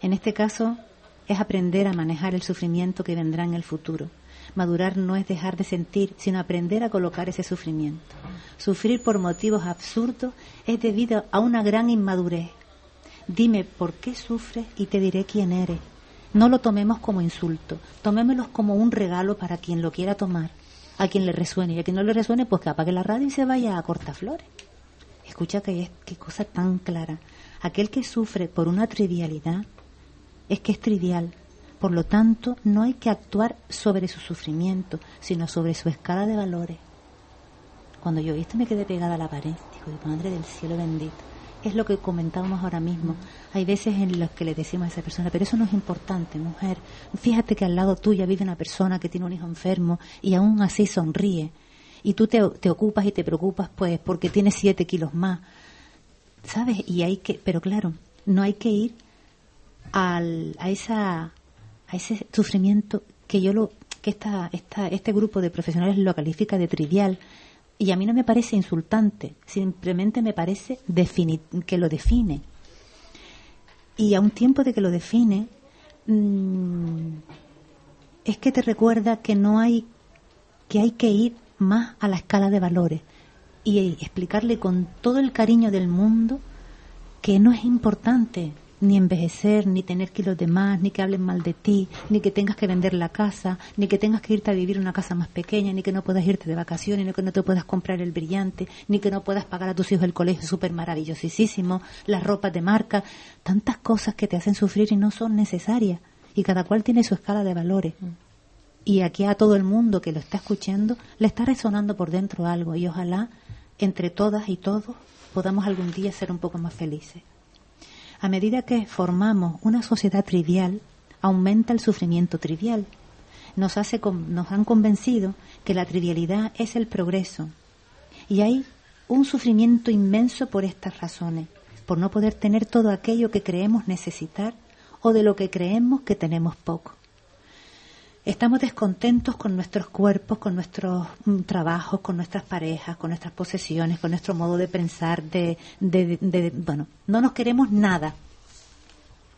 En este caso es aprender a manejar el sufrimiento que vendrá en el futuro. Madurar no es dejar de sentir, sino aprender a colocar ese sufrimiento. Sufrir por motivos absurdos es debido a una gran inmadurez. Dime por qué sufres y te diré quién eres. No lo tomemos como insulto, tomémoslo como un regalo para quien lo quiera tomar, a quien le resuene y a quien no le resuene, pues que apague la radio y se vaya a cortaflores. Escucha que es qué cosa tan clara. Aquel que sufre por una trivialidad es que es trivial. Por lo tanto, no hay que actuar sobre su sufrimiento, sino sobre su escala de valores. Cuando yo vi esto me quedé pegada a la pared. Digo, Madre del cielo bendito. Es lo que comentábamos ahora mismo. Hay veces en las que le decimos a esa persona, pero eso no es importante, mujer. Fíjate que al lado tuya vive una persona que tiene un hijo enfermo y aún así sonríe. Y tú te, te ocupas y te preocupas, pues, porque tiene siete kilos más ¿sabes? Y hay que, pero claro, no hay que ir al, a esa a ese sufrimiento que yo lo que esta, esta, este grupo de profesionales lo califica de trivial y a mí no me parece insultante, simplemente me parece que lo define. Y a un tiempo de que lo define, mm, es que te recuerda que no hay, que hay que ir más a la escala de valores y explicarle con todo el cariño del mundo que no es importante ni envejecer, ni tener kilos de más, ni que hablen mal de ti, ni que tengas que vender la casa, ni que tengas que irte a vivir en una casa más pequeña, ni que no puedas irte de vacaciones, ni que no te puedas comprar el brillante, ni que no puedas pagar a tus hijos el colegio súper maravillosísimo, las ropas de marca, tantas cosas que te hacen sufrir y no son necesarias. Y cada cual tiene su escala de valores. Mm. Y aquí a todo el mundo que lo está escuchando le está resonando por dentro algo y ojalá entre todas y todos podamos algún día ser un poco más felices. A medida que formamos una sociedad trivial, aumenta el sufrimiento trivial. Nos, hace, nos han convencido que la trivialidad es el progreso. Y hay un sufrimiento inmenso por estas razones, por no poder tener todo aquello que creemos necesitar o de lo que creemos que tenemos poco. Estamos descontentos con nuestros cuerpos, con nuestros mm, trabajos, con nuestras parejas, con nuestras posesiones, con nuestro modo de pensar, de, de, bueno, no nos queremos nada.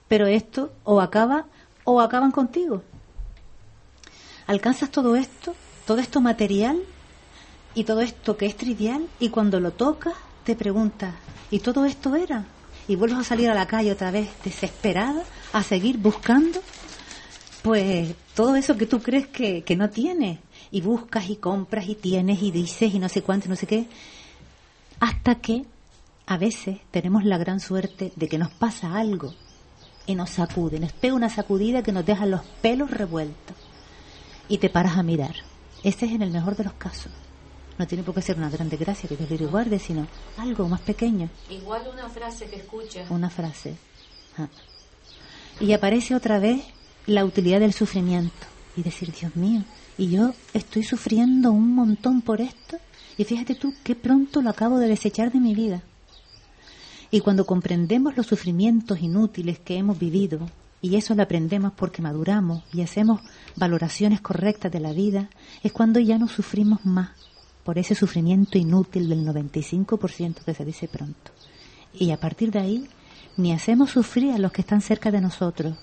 Pero esto o acaba o acaban contigo. Alcanzas todo esto, todo esto material y todo esto que es trivial y cuando lo tocas te preguntas, ¿y todo esto era? Y vuelves a salir a la calle otra vez desesperada a seguir buscando Pues todo eso que tú crees que, que no tienes, y buscas y compras y tienes y dices y no sé cuánto, no sé qué, hasta que a veces tenemos la gran suerte de que nos pasa algo y nos sacude, nos pega una sacudida que nos deja los pelos revueltos y te paras a mirar. Ese es en el mejor de los casos. No tiene por qué ser una gran desgracia que te lo guarde, sino algo más pequeño. Igual una frase que escuchas. Una frase. Y aparece otra vez la utilidad del sufrimiento. Y decir, Dios mío, y yo estoy sufriendo un montón por esto. Y fíjate tú qué pronto lo acabo de desechar de mi vida. Y cuando comprendemos los sufrimientos inútiles que hemos vivido, y eso lo aprendemos porque maduramos y hacemos valoraciones correctas de la vida, es cuando ya no sufrimos más por ese sufrimiento inútil del 95% que se dice pronto. Y a partir de ahí, ni hacemos sufrir a los que están cerca de nosotros,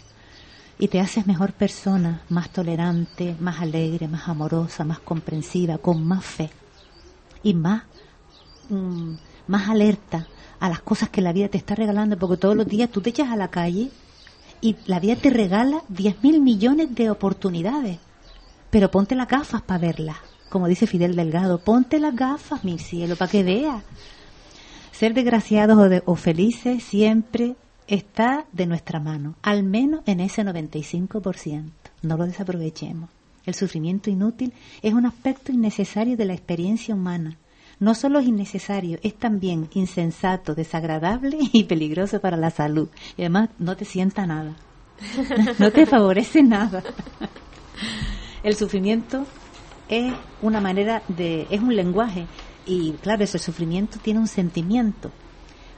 y te haces mejor persona, más tolerante, más alegre, más amorosa, más comprensiva, con más fe y más, mm, más alerta a las cosas que la vida te está regalando, porque todos los días tú te echas a la calle y la vida te regala diez mil millones de oportunidades, pero ponte las gafas para verlas, como dice Fidel Delgado, ponte las gafas, mi cielo, para que veas. Ser desgraciados o, o felices siempre está de nuestra mano, al menos en ese 95%. No lo desaprovechemos. El sufrimiento inútil es un aspecto innecesario de la experiencia humana. No solo es innecesario, es también insensato, desagradable y peligroso para la salud. Y además no te sienta nada. No te favorece nada. El sufrimiento es una manera de, es un lenguaje y claro, ese sufrimiento tiene un sentimiento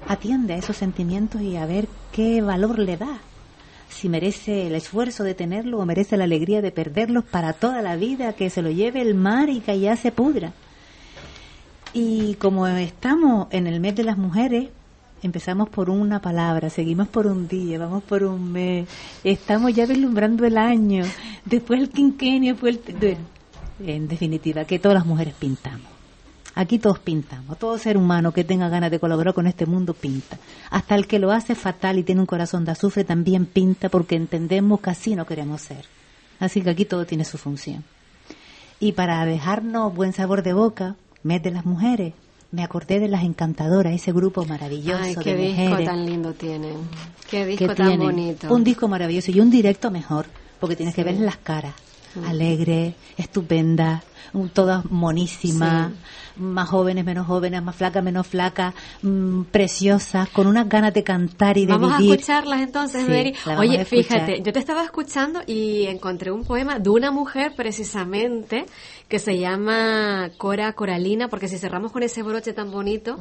atiende a esos sentimientos y a ver qué valor le da. Si merece el esfuerzo de tenerlo o merece la alegría de perderlos para toda la vida, que se lo lleve el mar y que ya se pudra. Y como estamos en el mes de las mujeres, empezamos por una palabra, seguimos por un día, vamos por un mes, estamos ya vislumbrando el año, después el quinquenio, después el... En definitiva, que todas las mujeres pintamos. Aquí todos pintamos, todo ser humano que tenga ganas de colaborar con este mundo pinta. Hasta el que lo hace fatal y tiene un corazón de azufre también pinta porque entendemos que así no queremos ser. Así que aquí todo tiene su función. Y para dejarnos buen sabor de boca, mes de las mujeres, me acordé de las encantadoras, ese grupo maravilloso Ay, qué de disco tan lindo tienen. Qué que disco tan tienen bonito. Un disco maravilloso y un directo mejor, porque tienes que ver las caras. Alegre, estupenda, todas monísimas, más jóvenes, menos jóvenes, más flacas, menos flacas, mm, preciosas, con unas ganas de cantar y de Vamos vivir. a escucharlas entonces, Sí, Mary. vamos Oye, fíjate, yo te estaba escuchando y encontré un poema de una mujer precisamente que se llama Cora Coralina, porque si cerramos con ese broche tan bonito,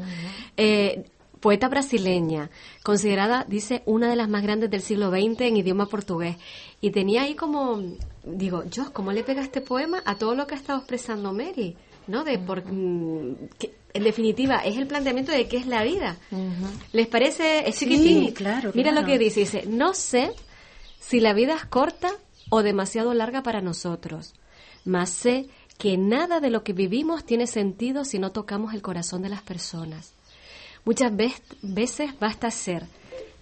eh, poeta brasileña, considerada, dice, una de las más grandes del siglo XX en idioma portugués. Y tenía ahí como, digo, yo, ¿cómo le pega este poema a todo lo que ha estado expresando Mary? ¿No? De por, mm, que, en definitiva, es el planteamiento de qué es la vida. ¿Les parece? Es Sí, chiquitín. claro, Mira claro. lo que dice. Dice, no sé si la vida es corta o demasiado larga para nosotros, mas sé que nada de lo que vivimos tiene sentido si no tocamos el corazón de las personas. Muchas veces basta ser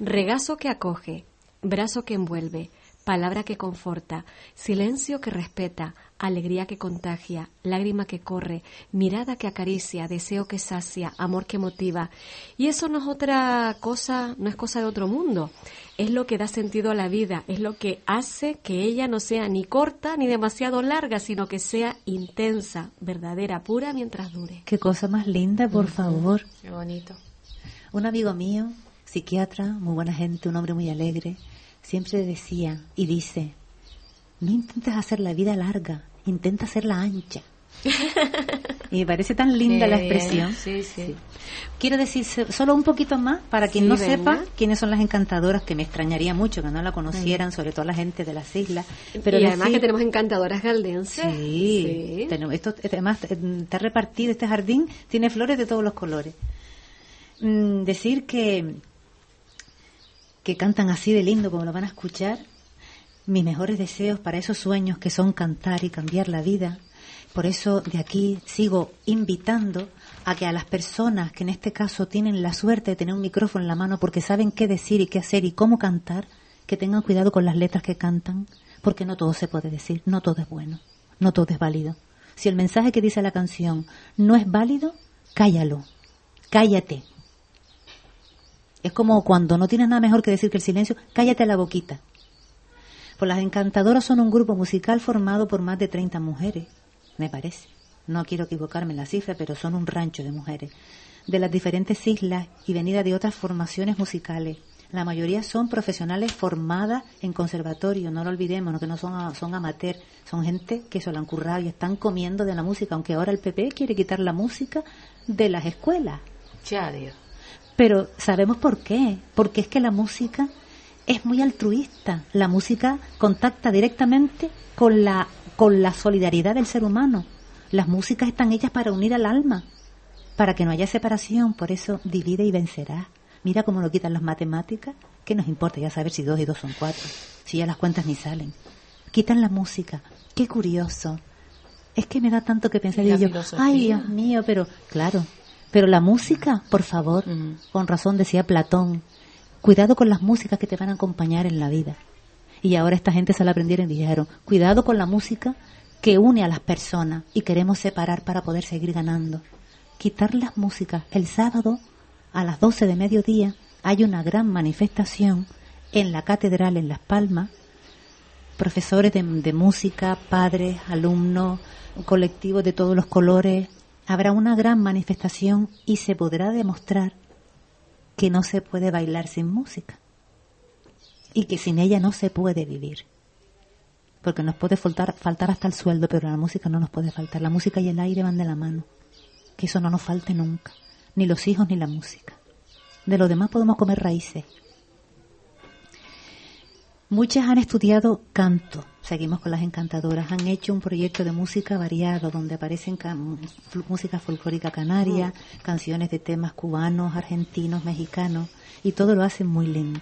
regazo que acoge, brazo que envuelve, palabra que conforta, silencio que respeta, alegría que contagia, lágrima que corre, mirada que acaricia, deseo que sacia, amor que motiva. Y eso no es otra cosa, no es cosa de otro mundo. Es lo que da sentido a la vida, es lo que hace que ella no sea ni corta ni demasiado larga, sino que sea intensa, verdadera, pura mientras dure. Qué cosa más linda, por favor. Qué bonito. Un amigo mío, psiquiatra, muy buena gente, un hombre muy alegre, siempre decía y dice, no intentes hacer la vida larga, intenta hacerla ancha. y me parece tan linda la expresión. Sí, sí. Quiero decir so- solo un poquito más para quien no venga. sepa quiénes son las encantadoras, que me extrañaría mucho que no la conocieran, sobre todo la gente de las islas. Pero y además que tenemos encantadoras galdenses. Sí, tenemos- esto, además eh, está repartido, este jardín tiene flores de todos los colores. Mm, decir que, que cantan así de lindo como lo van a escuchar, mis mejores deseos para esos sueños que son cantar y cambiar la vida. Por eso de aquí sigo invitando a que a las personas que en este caso tienen la suerte de tener un micrófono en la mano porque saben qué decir y qué hacer y cómo cantar, que tengan cuidado con las letras que cantan, porque no todo se puede decir, no todo es bueno, no todo es válido. Si el mensaje que dice la canción no es válido, cállalo, cállate. Es como cuando no tienes nada mejor que decir que el silencio, cállate la boquita. Pues las encantadoras son un grupo musical formado por más de 30 mujeres, me parece. No quiero equivocarme en la cifra, pero son un rancho de mujeres de las diferentes islas y venida de otras formaciones musicales. La mayoría son profesionales formadas en conservatorio, no lo olvidemos, que no son, son amateurs, son gente que se lo han currado y están comiendo de la música, aunque ahora el PP quiere quitar la música de las escuelas. Ya, Dios. Pero sabemos por qué, porque es que la música es muy altruista, la música contacta directamente con la, con la solidaridad del ser humano. Las músicas están hechas para unir al alma, para que no haya separación, por eso divide y vencerá. Mira cómo lo quitan las matemáticas, ¿qué nos importa ya saber si dos y dos son cuatro? Si ya las cuentas ni salen. Quitan la música, qué curioso. Es que me da tanto que pensar y yo, ay Dios mío, pero claro, pero la música, por favor, con razón decía Platón, cuidado con las músicas que te van a acompañar en la vida. Y ahora esta gente se la aprendieron y dijeron, cuidado con la música que une a las personas y queremos separar para poder seguir ganando quitar las músicas. El sábado a las 12 de mediodía hay una gran manifestación en la catedral en Las Palmas. Profesores de, de música, padres, alumnos, colectivos de todos los colores. Habrá una gran manifestación y se podrá demostrar que no se puede bailar sin música y que sin ella no se puede vivir. Porque nos puede faltar, faltar hasta el sueldo, pero la música no nos puede faltar. La música y el aire van de la mano que eso no nos falte nunca, ni los hijos ni la música. De lo demás podemos comer raíces. Muchas han estudiado canto, seguimos con las encantadoras, han hecho un proyecto de música variado donde aparecen música folclórica canaria, canciones de temas cubanos, argentinos, mexicanos y todo lo hacen muy lindo.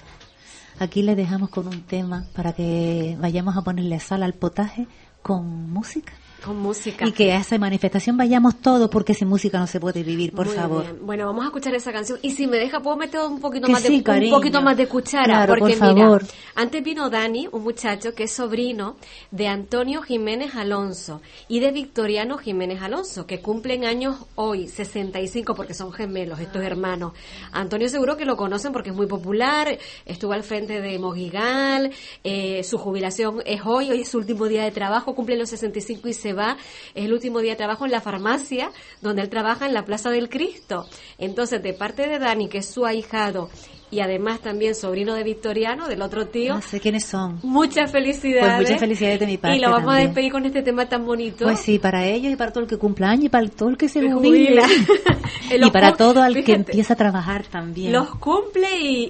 Aquí les dejamos con un tema para que vayamos a ponerle sal al potaje con música. Con música. Y que a esa manifestación vayamos todos porque sin música no se puede vivir, por favor. Bueno, vamos a escuchar esa canción. Y si me deja, puedo meter un poquito, más, de, un poquito más de cuchara. porque mira, antes vino Dani, un muchacho que es sobrino de Antonio Jiménez Alonso y de Victoriano Jiménez Alonso, que cumplen años hoy, 65, porque son gemelos, estos hermanos. Antonio seguro que lo conocen porque es muy popular, estuvo al frente de Mogigal, eh, su jubilación es hoy, hoy es su último día de trabajo, cumple los 65 y se va, es el último día de trabajo en la farmacia, donde él trabaja en la Plaza del Cristo. Entonces, de parte de Dani, que es su ahijado, y además también sobrino de Victoriano, del otro tío. No sé quiénes son. Muchas felicidades. Pues muchas felicidades de mi parte. Y lo vamos a despedir con este tema tan bonito. Pues sí, para ellos y para todo el que cumple años y para todo el que se jubila. y para todo el que empieza a trabajar también. Los cumple y,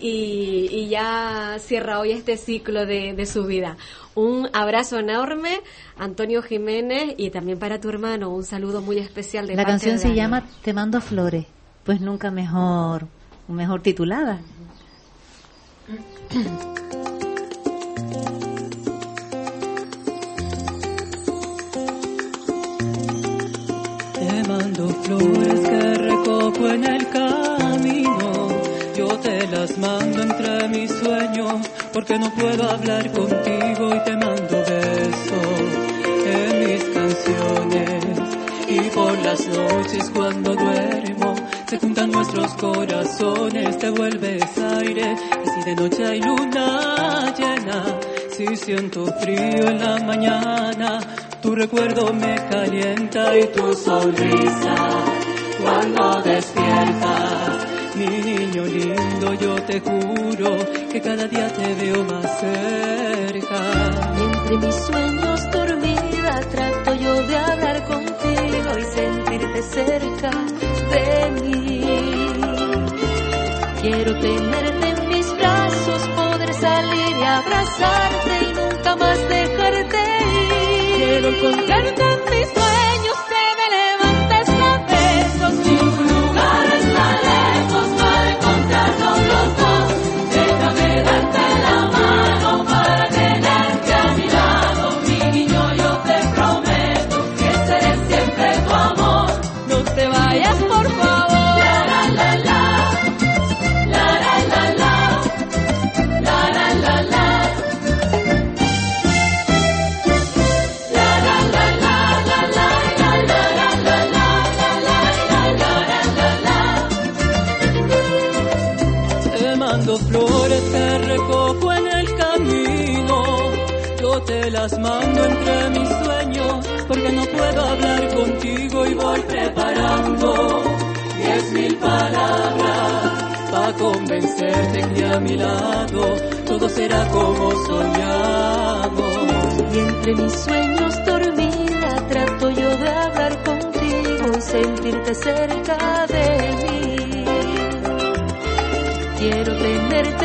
y, ya cierra hoy este ciclo de, de su vida. Un abrazo enorme, Antonio Jiménez, y también para tu hermano, un saludo muy especial de La canción se llama Te mando flores, pues nunca mejor, mejor titulada. Te mando flores que recojo en el camino, yo te las mando entre mis sueños, porque no puedo hablar contigo y te mando besos en mis canciones. Y por las noches cuando duermo, se juntan nuestros corazones, te vuelves aire, y si de noche hay luna llena, si siento frío en la mañana, tu recuerdo me calienta y tu sonrisa cuando despiertas. Mi niño lindo, yo te juro que cada día te veo más cerca. Entre mis sueños dormida trato yo de hablar contigo y sentirte cerca de mí. Quiero tenerte en mis brazos, poder salir y abrazarte y nunca más dejarte ir. Quiero encontrarte en mis sueños, entre mis sueños, porque no puedo hablar contigo y voy preparando diez mil palabras para convencerte que a mi lado todo será como soñamos. Y entre mis sueños dormida trato yo de hablar contigo y sentirte cerca de mí. Quiero tenerte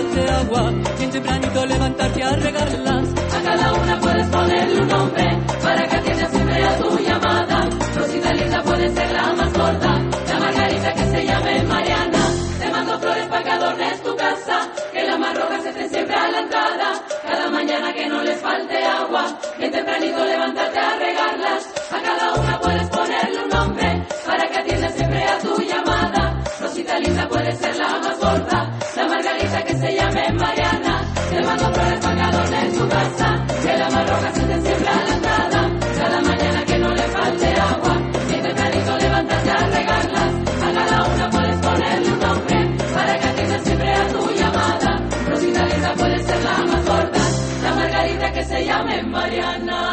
falte agua, tempranito levantarte a regarlas. A cada una puedes ponerle un nombre para que atienda siempre a tu llamada. Rosita linda puede ser la más gorda, la margarita que se llame Mariana. Te mando flores para que adornes tu casa, que las más rojas estén siempre a la entrada. Cada mañana que no les falte agua, bien tempranito levantarte a regarlas. A cada una casa, que las más rojas estén siempre a la entrada. Cada mañana que no le falte agua, bien tempranito levantarte a regarlas. A cada una puedes ponerle un nombre para que atienda siempre a tu llamada. Rosita linda puede ser la más gorda, la margarita que se llame Mariana.